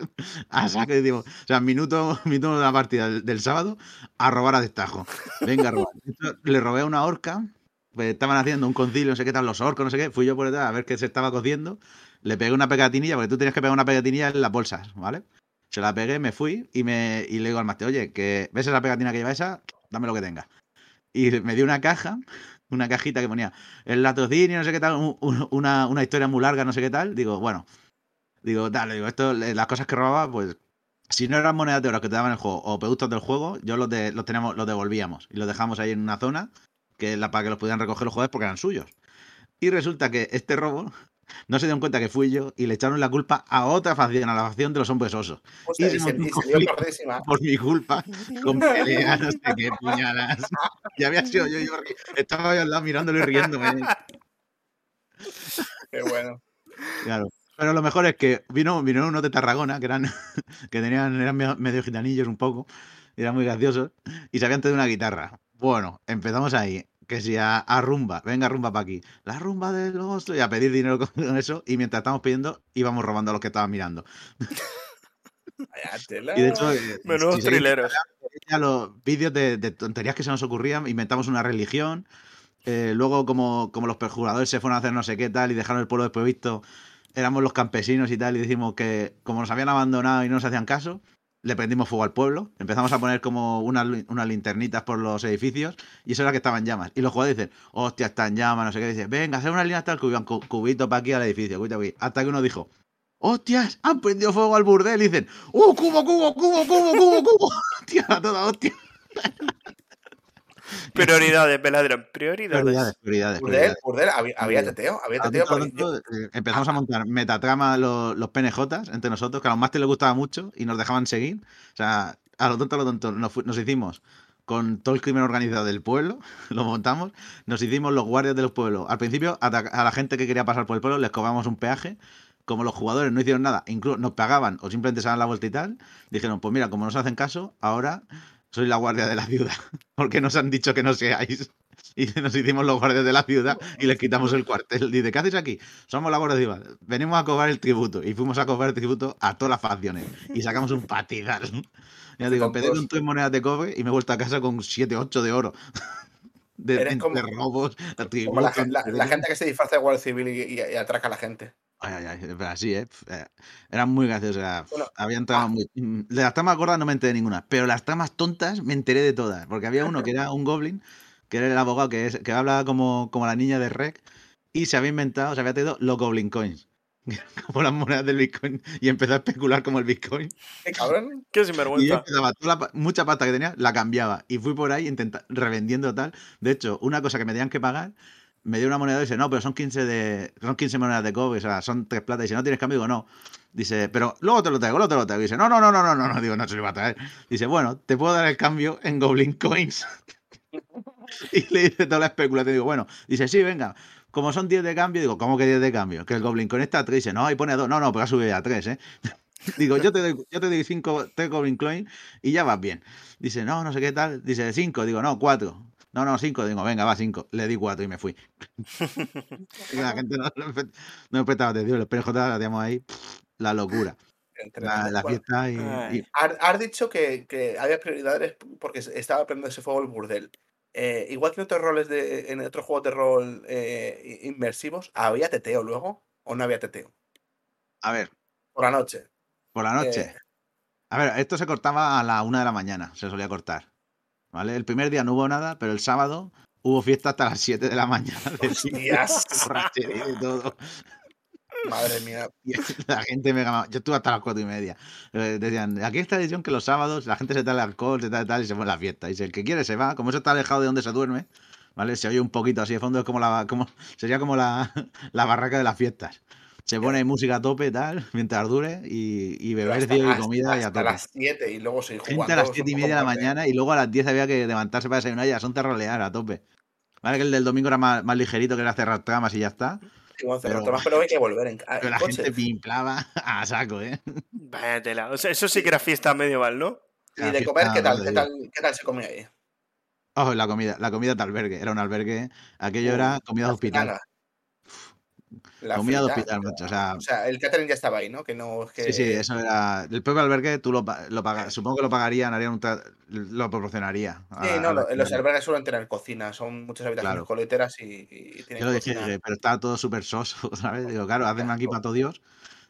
a saco, decimos, o sea, minuto, minuto de la partida del, del sábado, a robar a destajo. Venga, a robar. Le robé a una orca, pues estaban haciendo un concilio, no sé qué tal, los orcos, no sé qué, fui yo por detrás a ver qué se estaba cociendo, le pegué una pegatinilla, porque tú tienes que pegar una pegatinilla en las bolsas, ¿vale? Se la pegué, me fui y, me, y le digo al máster, oye, que ves esa pegatina que lleva esa, dame lo que tenga. Y me dio una caja, una cajita que ponía el latrocinio, no sé qué tal, un- un- una, una historia muy larga, no sé qué tal. Digo, bueno, digo, dale, digo, esto, las cosas que robaba, pues, si no eran monedas de oro que te daban el juego o productos del juego, yo los, de, los, teníamos, los devolvíamos y los dejamos ahí en una zona que la, para que los pudieran recoger los jugadores porque eran suyos. Y resulta que este robo no se dieron cuenta que fui yo y le echaron la culpa a otra facción, a la facción de los hombres osos. Se y se, y se. Por mi culpa, con peleas, no sé qué, puñalas. Y había sido yo, yo estaba yo al lado mirándolo y riéndome. Qué bueno. Claro. Pero lo mejor es que vino, vinieron unos de Tarragona que eran que tenían, eran medio- gitanillos un poco, eran muy graciosos, y sabían de una guitarra. Bueno, empezamos ahí, que si a, a rumba, venga rumba para aquí, la rumba del monstruo, y a pedir dinero con, eso, y mientras estábamos pidiendo, íbamos robando a los que estaban mirando. Y de hecho, eh, Menudos si trileros. los vídeos de, de tonterías que se nos ocurrían, inventamos una religión. eh, luego, como, como los perjuradores se fueron a hacer no sé qué tal y dejaron el pueblo desprovisto, éramos los campesinos y tal, y decimos que como nos habían abandonado y no nos hacían caso, le prendimos fuego al pueblo. Empezamos a poner como unas, unas linternitas por los edificios y eso era que estaban llamas. Y los jugadores dicen, hostia, está en llamas, no sé qué. Dicen, venga, hacer una línea hasta el cubo, iban cu- cubito para aquí al edificio, cubito aquí. Hasta que uno dijo, hostias, han prendido fuego al burdel. Y dicen, ¡uh, cubo, cubo, cubo, cubo, cubo, cubo! Hostia, toda hostia. Prioridades, Beladrón, prioridades. Prioridades, prioridades, prioridades. burdel, había, teteo, había A teteo. yo- esto, eh, empezamos a montar metatrama los, los PNJs entre nosotros, que a los máster les gustaba mucho y nos dejaban seguir. O sea, a lo tonto, a lo tonto, nos, hicimos con todo el crimen organizado del pueblo, lo montamos, nos hicimos los guardias de los pueblos. Al principio, ataca- a la gente que quería pasar por el pueblo les cobramos un peaje. Como los jugadores no hicieron nada, incluso nos pagaban o simplemente se daban la vuelta y tal, dijeron, pues mira, como nos hacen caso, ahora soy la guardia de la ciudad, porque nos han dicho que no seáis. Y nos hicimos los guardias de la ciudad y les quitamos el cuartel. Dice, ¿qué hacéis aquí? Somos la Guardia Civil. Venimos a cobrar el tributo. Y fuimos a cobrar el tributo a todas las facciones. Y sacamos un patidal. Ya digo, empecé con tres monedas de cobre y me he vuelto a casa con 7, 8 de oro. De, como- robos, Como tributos, la, gente que se disfraza de guardia civil y, y- y atraca a la gente. Ay, ay, ay, pero así, ¿eh? Eh, Eran muy sea, Bueno, habían tramas muy. mm, De las tramas gordas no me enteré de ninguna, pero las tramas tontas me enteré de todas. Porque había uno que era un goblin, que era el abogado que, es, que habla como, como la niña de Rec, y se había inventado, se había traído los goblin coins. Como las monedas del Bitcoin, y empezó a especular como el Bitcoin. ¿Qué cabrón? Qué Y yo sinvergüenza. empezaba, toda la mucha pasta que tenía, la cambiaba. Y fui por ahí intenta- revendiendo tal. De hecho, una cosa que me tenían que pagar, me dio una moneda y dice, no, pero son 15, de, son 15 monedas de cobre, o sea, son tres plata. Y dice, ¿no tienes cambio? Digo, no. Dice, pero luego te lo traigo, luego te lo traigo. dice, no, no, no, no, no, no, no. Digo, no se lo iba a traer. Dice, bueno, te puedo dar el cambio en Goblin Coins. y le dice toda la especulación. Digo, bueno, dice, sí, venga. Como son 10 de cambio, digo, ¿cómo que 10 de cambio? Que el Goblin Coin está a 3. Dice, no, ahí pone a 2. No, no, pero ha subido a 3, ¿eh? Digo, yo te doy, yo te doy 5 Goblin Coin y ya vas bien. Dice, no, no sé qué tal. Dice, 5. Digo, no, 4. No, no, cinco. Digo, venga, va, cinco. Le di cuatro y me fui. la gente no, no, prestaba atención. Los PJ la teníamos ahí. La locura. Entre- La, la fiesta y, Has, has dicho que, que había prioridades porque estaba prendiendo ese fuego el burdel. Eh, igual que en otros roles de, en otros juegos de rol eh, inmersivos, ¿había teteo luego? ¿O no había teteo? A ver, Por la noche. por la noche. Eh, A ver, esto se cortaba a la una de la mañana, se solía cortar. ¿Vale? El primer día no hubo nada, pero el sábado hubo fiesta hasta las 7 de la mañana. Hostias. y todo. Madre mía. La gente me ganaba. Yo estuve hasta las cuatro y media. Eh, decían, aquí está edición que los sábados la gente se da el alcohol, se da tal y se a la fiesta. Y si el que quiere se va, como eso está alejado de donde se duerme, ¿vale? Se oye un poquito así de fondo, es como la, como, sería como la, la barraca de las fiestas. Se pone ahí música a tope, tal, mientras dure, y, y beber hasta, tío, y hasta- comida y a hasta tope. las 7 y luego seguir jugando. Gente a las es un 7 y media de la mañana y luego a las 10 había que levantarse para desayunar y a las 11 a rolear a tope. Vale, que el del domingo era más, más ligerito, que era cerrar camas y ya está. Sí, bueno, cerrar Pero- temas, pero hay que volver en, en la coche. gente pimplaba a saco, ¿eh? Vaya tela. O sea, eso sí que era fiesta medieval, ¿no? Y de comer, ¿qué tal? ¿Qué tal, ¿Qué tal se comía ahí? Ojo, la comida, la comida de albergue, era un albergue, aquello Uh, era comida de hospital. La Comida de hospital, macho, o sea- O sea, el catering ya estaba ahí, ¿no? Que no que. Sí, sí, eso era. El propio albergue tú lo, lo pagas, supongo que lo pagarían, harían un tra- lo proporcionaría. Sí, a no, los albergues suelen tener cocina, son muchas habitaciones Claro. coleteras y, y tienen Yo lo dije, cocina. dije, pero está todo súper soso, ¿sabes? Digo, claro, hacen aquí para todo Dios,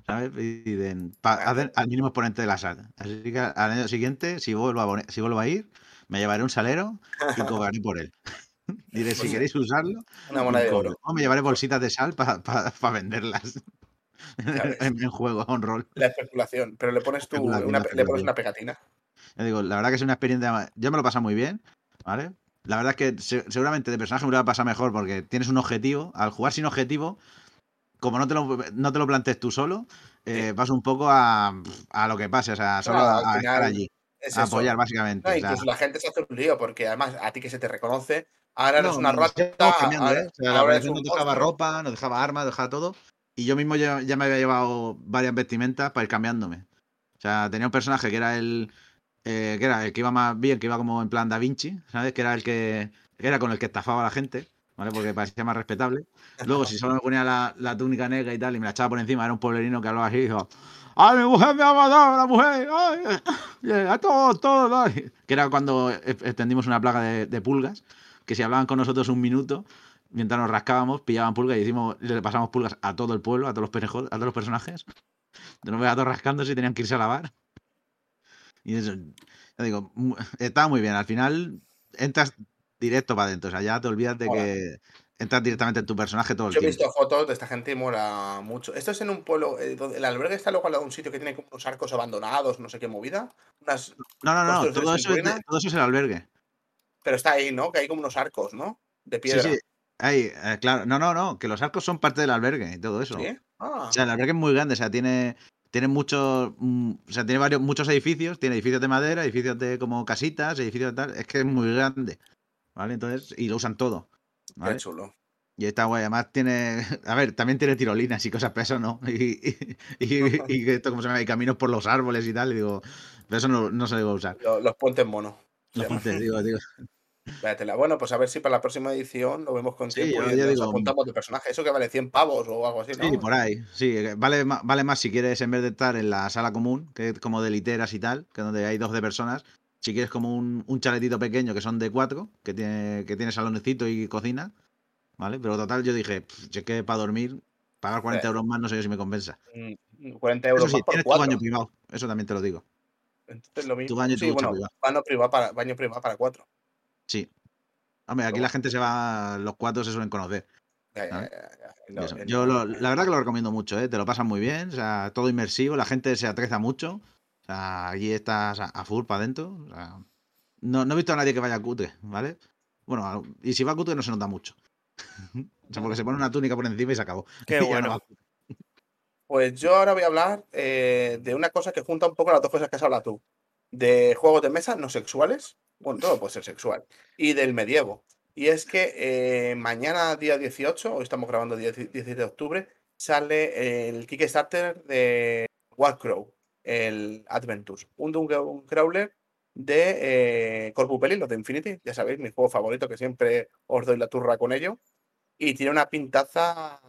¿sabes? Y pa- hacen al mínimo exponente de la sal. Así que al año siguiente, si vuelvo a, si vuelvo a ir, me llevaré un salero y cobraré por él. Diré, si Pues sí. queréis usarlo, Una moneda de oro. O me llevaré bolsitas de sal para venderlas Ya ves. en, en juego, on roll. La especulación, pero le pones tú una, le pones una pegatina. Ya digo, la verdad que es una experiencia. Yo me lo he pasado muy bien, ¿vale? La verdad es que se- seguramente de personaje me lo va a pasar mejor porque tienes un objetivo. Al jugar sin objetivo, como no te lo, no te lo plantees tú solo, eh, vas un poco a, a lo que pase, o sea, solo a, a estar final allí, Es a eso. apoyar básicamente. No, incluso la gente se hace un lío porque además a ti que se te reconoce, ahora eres no, una rata, ahora, ¿eh? O sea, ahora nos dejaba ropa, nos dejaba armas, dejaba todo. Y yo mismo ya, ya me había llevado varias vestimentas para ir cambiándome. O sea, tenía un personaje que era el. eh, que era el que iba más bien, que iba como en plan Da Vinci, ¿sabes? Que era el que. que era con el que estafaba a la gente, ¿vale? Porque parecía más respetable. Luego, si solo me ponía la, la túnica negra y tal, y me la echaba por encima, era un pueblerino que hablaba así y dijo. ¡Ay, mi mujer me ha matado, la mujer! ¡Ay! eh, A todos, todos! ay". Que era cuando e- extendimos una plaga de, de pulgas, que si hablaban con nosotros un minuto, mientras nos rascábamos, pillaban pulgas y hicimos, le pasamos pulgas a todo el pueblo, a todos los, perejo- a todos los personajes. De nuevo a todos rascándose y tenían que irse a lavar. Y eso, ya digo, estaba muy bien. Al final entras directo para adentro. O sea, ya te olvidas de que entras directamente en tu personaje todo el Yo he tiempo. visto fotos de esta gente y mola mucho. Esto es en un pueblo, eh, donde el albergue está luego al lado de un sitio que tiene como unos arcos abandonados, no sé qué movida. Unas, No, no, no, todo eso, es de- ruina. todo eso es el albergue. pero está ahí, ¿no? Que hay como unos arcos, ¿no? De Sí, piedra. sí. Ahí, eh, claro. No, no, no, que los arcos son parte del albergue y todo eso. ¿Sí? Ah, O sea, el albergue es muy grande, o sea, tiene, tiene muchos, mm, o sea, tiene varios, muchos edificios, tiene edificios de madera, edificios de como casitas, edificios de tal, es que es muy grande, ¿vale? Entonces, y lo usan todo, qué ¿vale? chulo. Y está guay, además tiene, a ver, también tiene tirolinas y cosas, pero eso no, y, y, y, y esto, ¿cómo se llama? Y caminos por los árboles y tal, y digo, pero eso no, no se debe usar. Lo- Los, puentes mono. se Los puentes, digo, digo. Bueno, pues a ver si para la próxima edición lo vemos con Sí, tiempo y nos digo, apuntamos de personaje. Eso que vale 100 pavos o algo así, ¿no? Sí, por ahí. Sí, que vale, vale más si quieres, en vez de estar en la sala común, que es como de literas y tal, que es donde hay 12 personas, si quieres como un, un chaletito pequeño que son de cuatro, que tiene, que tiene salonecito y cocina, ¿vale? Pero total, yo dije, "Pff, si es que para dormir, pagar 40 Eh. euros más, no sé yo si me compensa. Mm, 40 Eso euros sí, más por tienes tu cuatro. baño privado, eso también te lo digo. Entonces lo mismo. tu baño y tu sí, bueno, privada. baño privado para, baño privado para cuatro. Sí. Hombre, aquí la gente se va, los cuatro se suelen conocer. Eso. Yo lo- la verdad que lo recomiendo mucho, ¿eh? Te lo pasan muy bien, o sea, todo inmersivo, la gente se atreza mucho. Sea, allí estás a, a full para adentro. O sea, no, no he visto a nadie que vaya cutre, ¿vale? Bueno, a- y si va cutre no se nota mucho. o sea, porque se pone una túnica por encima y se acabó. Qué no bueno. Pues yo ahora voy a hablar eh, de una cosa que junta un poco las dos cosas que has hablado tú. De juegos de mesa no sexuales. Bueno, todo puede ser sexual. Y del medievo. Y es que eh, mañana, día 18, hoy estamos grabando día 17 de octubre, sale el Kickstarter de Warcrow, el Adventures. Un Dungeon Crawler de eh, Corpus los de Infinity, ya sabéis, mi juego favorito, que siempre os doy la turra con ello. Y tiene una pintaza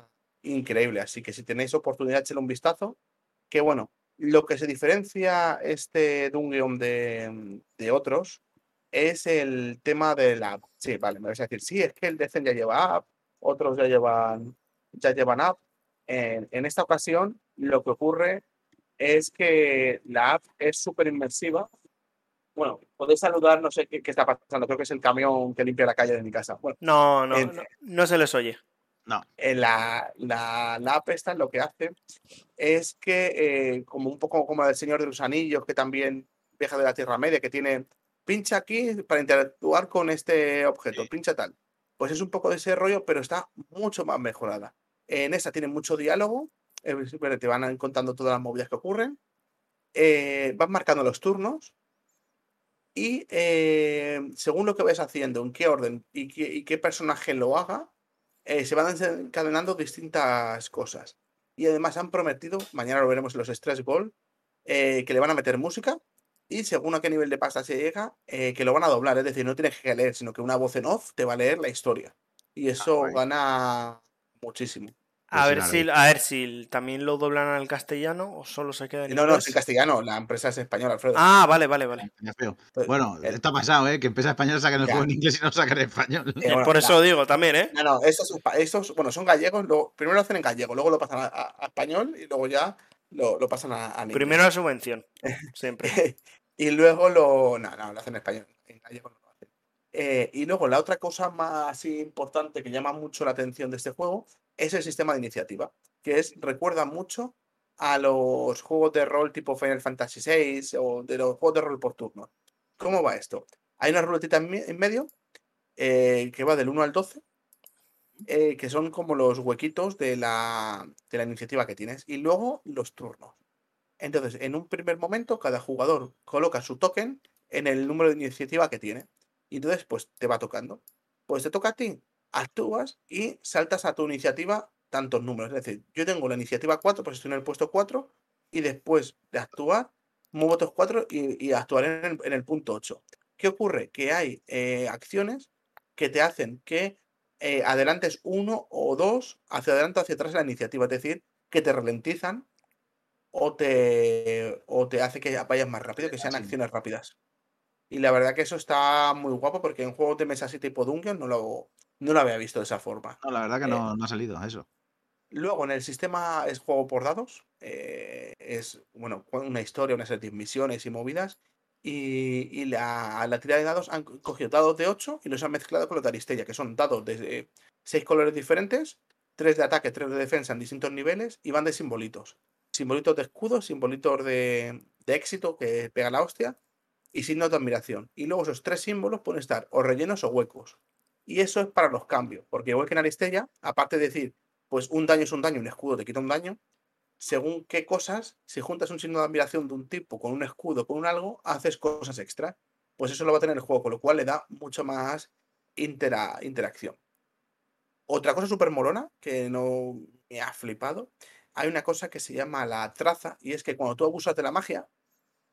increíble, así que si tenéis oportunidad, echenle un vistazo. Que bueno, lo que se diferencia este Dungeon de, de otros es el tema de la app. Sí, vale, me vais a decir, sí, es que el Decen ya lleva app, otros ya llevan, ya llevan app. En, en esta ocasión, lo que ocurre es que la app es súper inmersiva. Bueno, podéis saludar, no sé qué, qué, está pasando, creo que es el camión que limpia la calle de mi casa. Bueno, no, no, en, no, no, se les oye. No. En la, la, la, app esta lo que hace es que, eh, como un poco como el Señor de los Anillos, que también viaja de la Tierra Media, que tiene pincha aquí para interactuar con este objeto, pincha tal. Pues es un poco de ese rollo, pero está mucho más mejorada. En esta tiene mucho diálogo, te van contando todas las movidas que ocurren, eh, vas marcando los turnos y eh, según lo que vayas haciendo, en qué orden y qué, y qué personaje lo haga, eh, se van encadenando distintas cosas. Y además han prometido, mañana lo veremos en los Stress eh, que le van a meter música y según a qué nivel de pasta se llega, eh, que lo van a doblar. Es decir, no tienes que leer, sino que una voz en off te va a leer la historia. Y eso ah, gana muchísimo. A ver, si, a ver si también lo doblan al castellano o solo se queda en No, no, es en castellano. La empresa es española, Alfredo. Ah, vale, vale, vale. Bueno, esto ha pasado, ¿eh? Que empresa española sacan el ya. juego en inglés y no sacan en español. Eh, bueno, Por eso la... digo también, ¿eh? No, no, estos, estos bueno, son gallegos. Luego, primero lo hacen en gallego, luego lo pasan a, a, a español y luego ya lo, lo pasan a, a Primero la subvención, siempre. y luego lo. No, no, lo hacen en español. En gallego no lo hacen. Eh, y luego la otra cosa más importante que llama mucho la atención de este juego es el sistema de iniciativa que es, recuerda mucho a los juegos de rol tipo Final Fantasy VI o de los juegos de rol por turno. ¿Cómo va esto? Hay una ruletita en medio eh, que va del 1 al 12, eh, que son como los huequitos de la, de la iniciativa que tienes, y luego los turnos. Entonces, en un primer momento, cada jugador coloca su token en el número de iniciativa que tiene. Y entonces, pues te va tocando. Pues te toca a ti, actúas y saltas a tu iniciativa tantos números. Es decir, yo tengo la iniciativa 4, pues estoy en el puesto 4, y después de actuar, muevo otros 4 y, y actuaré en el, en el, punto 8. ¿Qué ocurre? Que hay eh, acciones que te hacen que eh, adelantes uno o dos hacia adelante o hacia atrás en la iniciativa, es decir, que te ralentizan o te, o te hace que vayas más rápido, que sean acciones rápidas. Y la verdad que eso está muy guapo porque en juegos de mesa así tipo Dungeon no lo, no lo había visto de esa forma. No, la verdad que no, eh, no ha salido eso. Luego, en el sistema es juego por dados. Eh, es, bueno, una historia, una serie de misiones y movidas. Y, y la, la, tirada de dados han cogido dados de 8 y los han mezclado con los de Aristella, que son dados de 6 colores diferentes, 3 de ataque, 3 de defensa en distintos niveles y van de simbolitos. Simbolitos de escudo, simbolitos de, de éxito que pega la hostia y signos de admiración. Y luego esos tres símbolos pueden estar o rellenos o huecos. Y eso es para los cambios, porque igual que en Aristella, aparte de decir pues un daño es un daño, un escudo te quita un daño. Según qué cosas, si juntas un signo de admiración de un tipo con un escudo, con un algo, haces cosas extra. Pues eso lo va a tener el juego, con lo cual le da mucho más intera interacción. Otra cosa súper morona que no me ha flipado, hay una cosa que se llama la traza, y es que cuando tú abusas de la magia,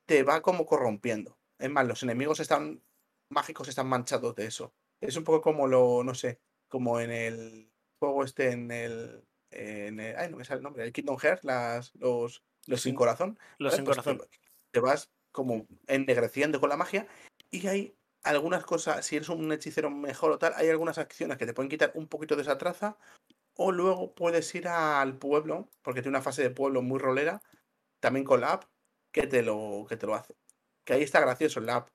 te va como corrompiendo. Es más, los enemigos están mágicos están manchados de eso. Es un poco como lo, no sé, como en el juego este en el, en el, ay, no me sale el nombre, el Kingdom Hearts, las, los, los sin corazón. Los sin pues corazón. Te, te, vas como ennegreciendo con la magia y hay algunas cosas, si eres un hechicero mejor o tal, hay algunas acciones que te pueden quitar un poquito de esa traza o luego puedes ir al pueblo, porque tiene una fase de pueblo muy rolera, también con la app, que te lo, que te lo hace. Que ahí está gracioso en la app.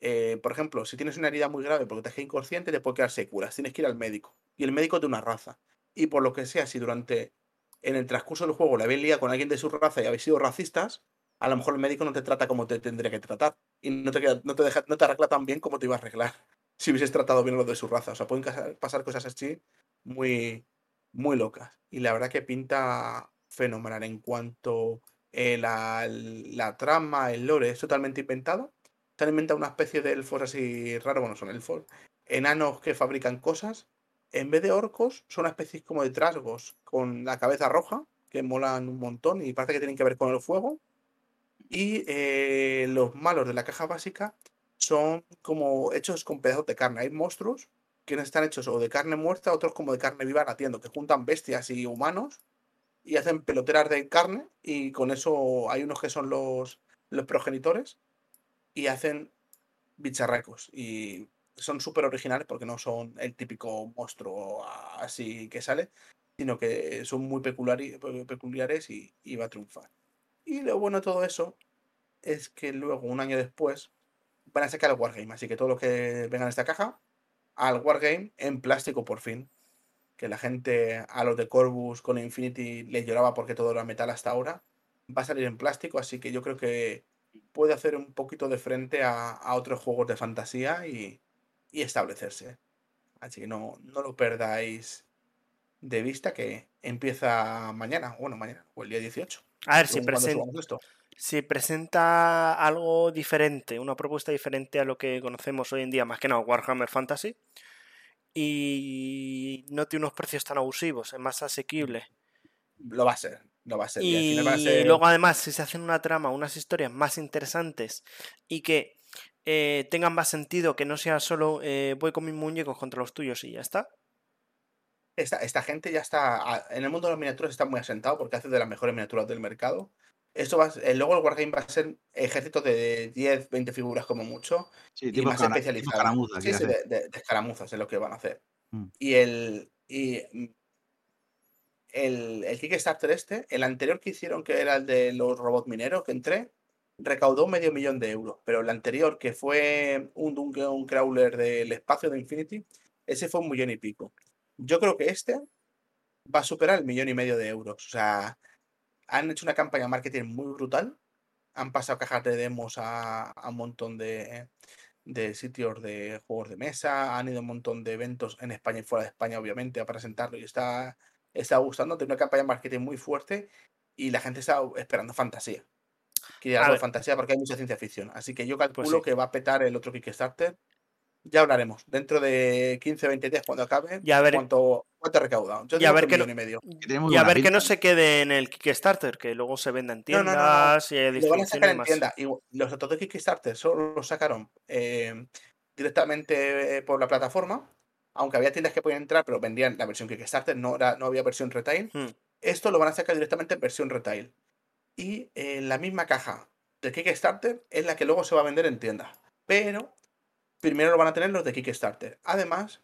Eh, por ejemplo, si tienes una herida muy grave porque te dejas inconsciente, te puede quedar securas. Tienes que ir al médico y el médico de una raza. Y por lo que sea, si durante en el transcurso del juego le habéis liado con alguien de su raza y habéis sido racistas, a lo mejor el médico no te trata como te tendría que tratar. Y no te, no te, deja, no te arregla tan bien como te iba a arreglar si hubieses tratado bien a los de su raza. O sea, pueden pasar cosas así muy, muy locas. Y la verdad que pinta fenomenal en cuanto eh, la, la, trama, el lore es totalmente inventado. Se han una especie de elfos así raros, bueno, son elfos, enanos que fabrican cosas en vez de orcos, son una especie como de trasgos con la cabeza roja, que molan un montón y parece que tienen que ver con el fuego. Y eh, los malos de la caja básica son como hechos con pedazos de carne. Hay monstruos que están hechos o de carne muerta, otros como de carne viva latiendo, que juntan bestias y humanos y hacen peloteras de carne y con eso hay unos que son los, los progenitores y hacen bicharracos y son súper originales porque no son el típico monstruo así que sale, sino que son muy peculiares y, va a triunfar. Y lo bueno de todo eso es que luego, un año después, van a sacar el Wargame. Así que todo lo que venga en esta caja, al Wargame en plástico por fin. Que la gente a los de Corvus con Infinity le lloraba porque todo era metal hasta ahora. Va a salir en plástico, así que yo creo que puede hacer un poquito de frente a, otros juegos de fantasía y, establecerse. Así que no, no lo perdáis de vista que empieza mañana, bueno, mañana, o el día 18. A ver, si, si presenta algo diferente, una propuesta diferente a lo que conocemos hoy en día, más que nada Warhammer Fantasy, y no tiene unos precios tan abusivos, es más asequible. Lo va a ser, lo va a ser. Y, luego además, si se hacen una trama, unas historias más interesantes y que eh, tengan más sentido, que no sea solo eh, voy con mis muñecos contra los tuyos y ya está, esta, gente ya está, en el mundo de las miniaturas está muy asentado porque hace de las mejores miniaturas del mercado. Esto va, luego el Wargame va a ser ejército de 10, 20 figuras como mucho. Sí, y más especializado. Sí, sí, de, de, escaramuzas es lo que van a hacer. Mm. Y el. Y el, el, Kickstarter este, el anterior que hicieron, que era el de los robots mineros, que entré, recaudó medio millón de euros. Pero el anterior, que fue un un Crawler del espacio de Infinity, ese fue un millón y pico. Yo creo que este va a superar el millón y medio de euros. O sea, han hecho una campaña de marketing muy brutal. Han pasado cajas de demos a, un montón de, sitios de juegos de mesa. Han ido a un montón de eventos en España y fuera de España, obviamente, a presentarlo. Y está, está gustando. Tiene una campaña de marketing muy fuerte. Y la gente está esperando fantasía. Quiere algo de fantasía porque hay mucha ciencia ficción. Así que yo pues calculo que va a petar el otro Kickstarter ya hablaremos. Dentro de 15, 20 días, cuando acabe, y a ver, cuánto, cuánto ha recaudado. Yo y a ver, que no, y, medio. y a ver que no se quede en el Kickstarter, que luego se venda en tiendas y Lo van a sacar en tienda. Y los otros de Kickstarter solo los sacaron eh, directamente por la plataforma. Aunque había tiendas que podían entrar, pero vendían la versión Kickstarter, no, era, no había versión retail. Hmm. Esto lo van a sacar directamente en versión retail. Y en eh, la misma caja de Kickstarter es la que luego se va a vender en tienda. Pero primero lo van a tener los de Kickstarter. Además,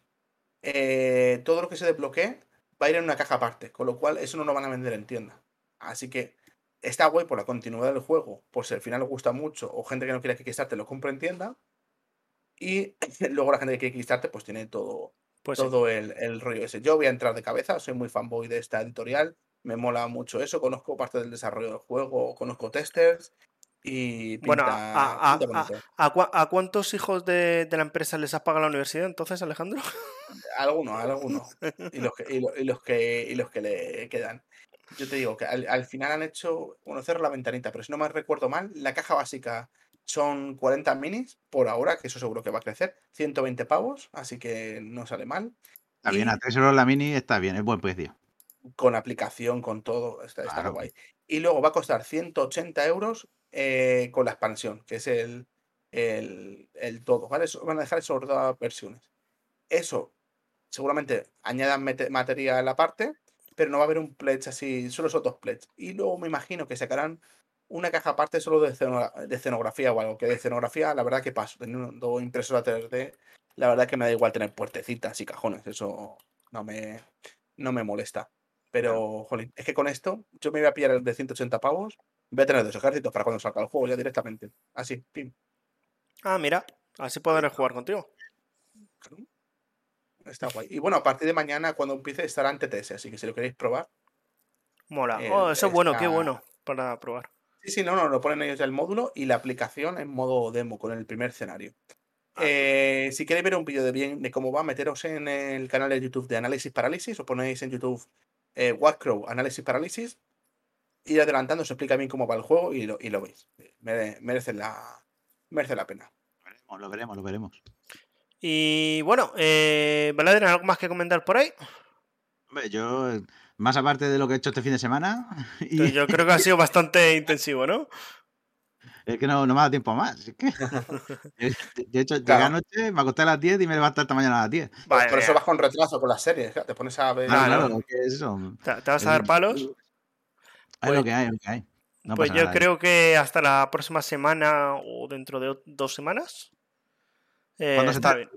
eh, todo lo que se desbloquee va a ir en una caja aparte, con lo cual eso no lo van a vender en tienda. Así que está guay por la continuidad del juego, por si al final os gusta mucho o gente que no quiere Kickstarter lo compra en tienda. Y luego la gente que quiere Kickstarter pues tiene todo, pues todo el, el, rollo ese. Yo voy a entrar de cabeza, soy muy fanboy de esta editorial, me mola mucho eso, conozco parte del desarrollo del juego, conozco testers y bueno, a, a, cuántos hijos de, la empresa les has pagado la universidad entonces, Alejandro? Algunos, algunos. Y los que, y los, que, y los que le quedan. Yo te digo que al, final han hecho, bueno, cerro la ventanita, pero si no me recuerdo mal, la caja básica son 40 minis por ahora, que eso seguro que va a crecer, 120 pavos, así que no sale mal. Está bien, a 3 euros la mini está bien, es buen precio. Con aplicación, con todo, está, está guay. Y luego va a costar 180 euros eh, con la expansión, que es el, el, todo, ¿vale? van a dejar esas dos versiones. Eso seguramente añadan material aparte, pero no va a haber un pledge así, solo esos dos pledges. Y luego me imagino que sacarán una caja aparte solo de, escenografía o algo, que de escenografía, la verdad que paso, teniendo impresora 3D, la verdad que me da igual tener puertecitas y cajones, eso no me, no me molesta. Pero, jolín, es que con esto yo me voy a pillar el de 180 pavos Voy a tener dos ejércitos para cuando salga el juego ya directamente. Así, pim. Ah, mira, así podré jugar contigo. Está guay. Y bueno, a partir de mañana, cuando empiece, estará en TTS, así que si lo queréis probar. Mola. oh, eso es bueno, qué bueno para probar. Sí, sí, no, no, lo ponen ellos ya el módulo y la aplicación en modo demo con el primer escenario. Ah. Eh, si queréis ver un vídeo de bien de cómo va, meteros en el canal de YouTube de Análisis Parálisis, o ponéis en YouTube eh, Watcrow Análisis Parálisis ir adelantando, se explica bien cómo va el juego y lo, y lo veis. Merece la, merece la pena. Lo veremos, lo veremos. Y bueno, eh, ¿algo más que comentar por ahí? Hombre, yo, más aparte de lo que he hecho este fin de semana. Y... Yo creo que ha sido bastante intensivo, ¿no? Es que no, no me ha dado tiempo más. Es que... De hecho, llegué anoche, me acosté a las 10 y me levanté esta mañana a las 10. por eso vas con retraso con las series. Te pones a ver. Ah, claro, ¿qué es eso? ¿Te, vas a dar palos? Es lo que hay, lo que hay. pues yo creo que hasta la próxima semana o dentro de dos semanas. Eh, está bien.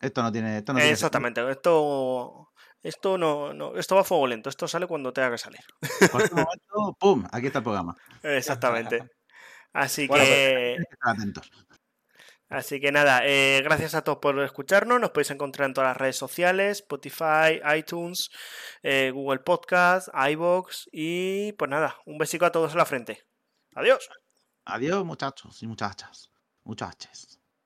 Esto no tiene. Esto no Exactamente. esto esto no, no, esto va a fuego lento, esto sale cuando tenga que salir. momento, ¡pum! Aquí está el programa. Exactamente. Así pues, que. atentos. Así que nada, eh, gracias a todos por escucharnos. Nos podéis encontrar en todas las redes sociales: Spotify, iTunes, eh, Google Podcast, iBox. Y pues nada, un besico a todos en la frente. Adiós. Adiós, muchachos y muchachas. Muchachas.